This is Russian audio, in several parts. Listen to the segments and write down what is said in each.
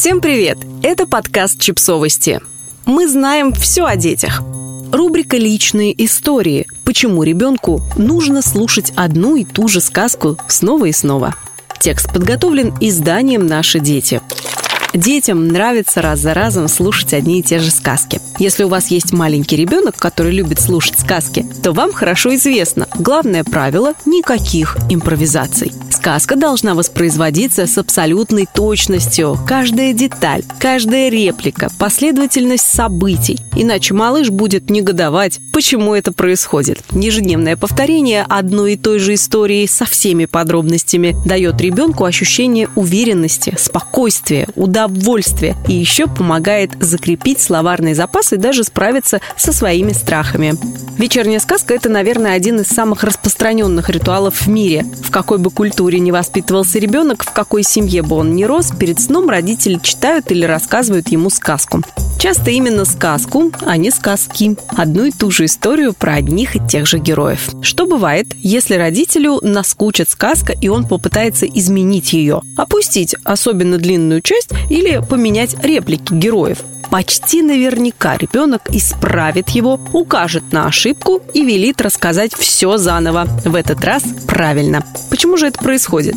Всем привет! Это подкаст «Чипсовости». Мы знаем все о детях. Рубрика «Личные истории». Почему ребенку нужно слушать одну и ту же сказку снова и снова. Текст подготовлен изданием «Наши дети». Детям нравится раз за разом слушать одни и те же сказки. Если у вас есть маленький ребенок, который любит слушать сказки, то вам хорошо известно, главное правило – никаких импровизаций. Сказка должна воспроизводиться с абсолютной точностью. Каждая деталь, каждая реплика, последовательность событий. Иначе малыш будет негодовать, почему это происходит. Ежедневное повторение одной и той же истории со всеми подробностями дает ребенку ощущение уверенности, спокойствия, удовольствия и еще помогает закрепить словарный запас и даже справиться со своими страхами. Вечерняя сказка – это, наверное, один из самых распространенных ритуалов в мире. В какой бы культуре не воспитывался ребенок, в какой семье бы он ни рос, перед сном родители читают или рассказывают ему сказку. Часто именно сказку, а не сказки. Одну и ту же историю про одних и тех же героев. Что бывает, если родителю наскучит сказка, и он попытается изменить ее, опустить особенно длинную часть или поменять реплики героев? почти наверняка ребенок исправит его, укажет на ошибку и велит рассказать все заново. В этот раз правильно. Почему же это происходит?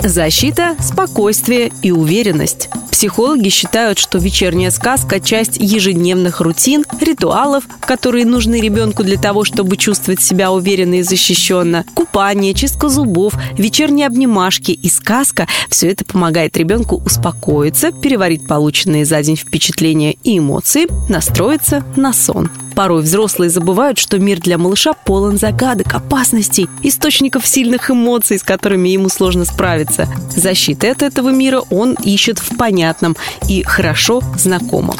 Защита, спокойствие и уверенность. Психологи считают, что вечерняя сказка – часть ежедневных рутин, ритуалов, которые нужны ребенку для того, чтобы чувствовать себя уверенно и защищенно. Купание, чистка зубов, вечерние обнимашки и сказка – все это помогает ребенку успокоиться, переварить полученные за день впечатления и эмоции, настроиться на сон. Порой взрослые забывают, что мир для малыша полон загадок, опасностей, источников сильных эмоций, с которыми ему сложно справиться. Защиты от этого мира он ищет в понятном и хорошо знакомом.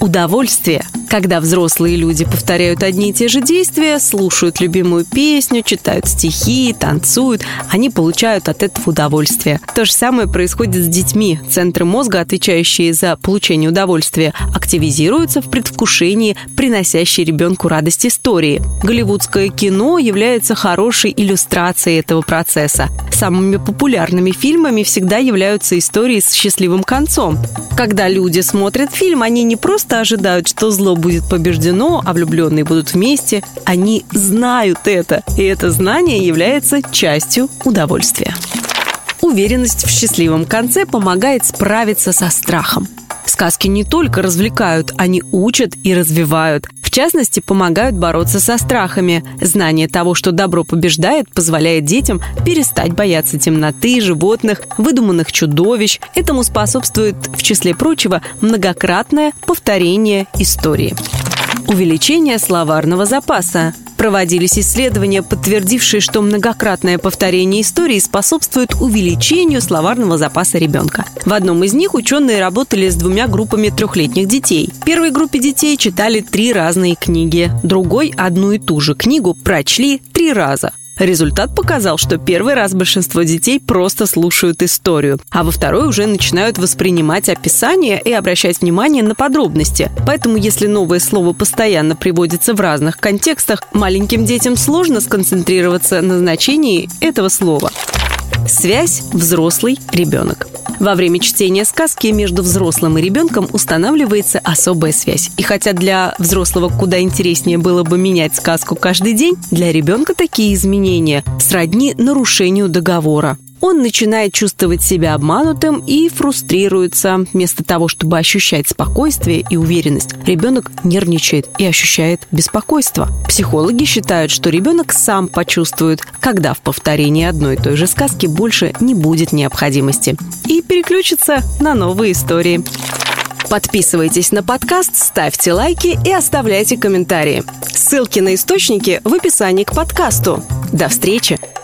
Удовольствие – когда взрослые люди повторяют одни и те же действия, слушают любимую песню, читают стихи, танцуют, они получают от этого удовольствие. То же самое происходит с детьми. Центры мозга, отвечающие за получение удовольствия, активизируются в предвкушении приносящей ребенку радость истории. Голливудское кино является хорошей иллюстрацией этого процесса. Самыми популярными фильмами всегда являются истории с счастливым концом. Когда люди смотрят фильм, они не просто ожидают, что зло будет побеждено, а влюбленные будут вместе. Они знают это, и это знание является частью удовольствия. Уверенность в счастливом конце помогает справиться со страхом. Сказки не только развлекают, они учат и развивают. В частности, помогают бороться со страхами. Знание того, что добро побеждает, позволяет детям перестать бояться темноты, животных, выдуманных чудовищ. Этому способствует, в числе прочего, многократное повторение истории. Увеличение словарного запаса. Проводились исследования, подтвердившие, что многократное повторение истории способствует увеличению словарного запаса ребенка. В одном из них ученые работали с двумя группами трехлетних детей. В первой группе детей читали три разные книги, другой одну и ту же книгу прочли три раза. Результат показал, что первый раз большинство детей просто слушают историю, а во второй уже начинают воспринимать описание и обращать внимание на подробности. Поэтому, если новое слово постоянно приводится в разных контекстах, маленьким детям сложно сконцентрироваться на значении этого слова. Связь взрослый-ребенок. Во время чтения сказки между взрослым и ребенком устанавливается особая связь. И хотя для взрослого куда интереснее было бы менять сказку каждый день, для ребенка такие изменения сродни нарушению договора. Он начинает чувствовать себя обманутым и фрустрируется. Вместо того, чтобы ощущать спокойствие и уверенность, ребенок нервничает и ощущает беспокойство. Психологи считают, что ребенок сам почувствует, когда в повторении одной и той же сказки больше не будет необходимости. И переключится на новые истории. Подписывайтесь на подкаст, ставьте лайки и оставляйте комментарии. Ссылки на источники в описании к подкасту. До встречи!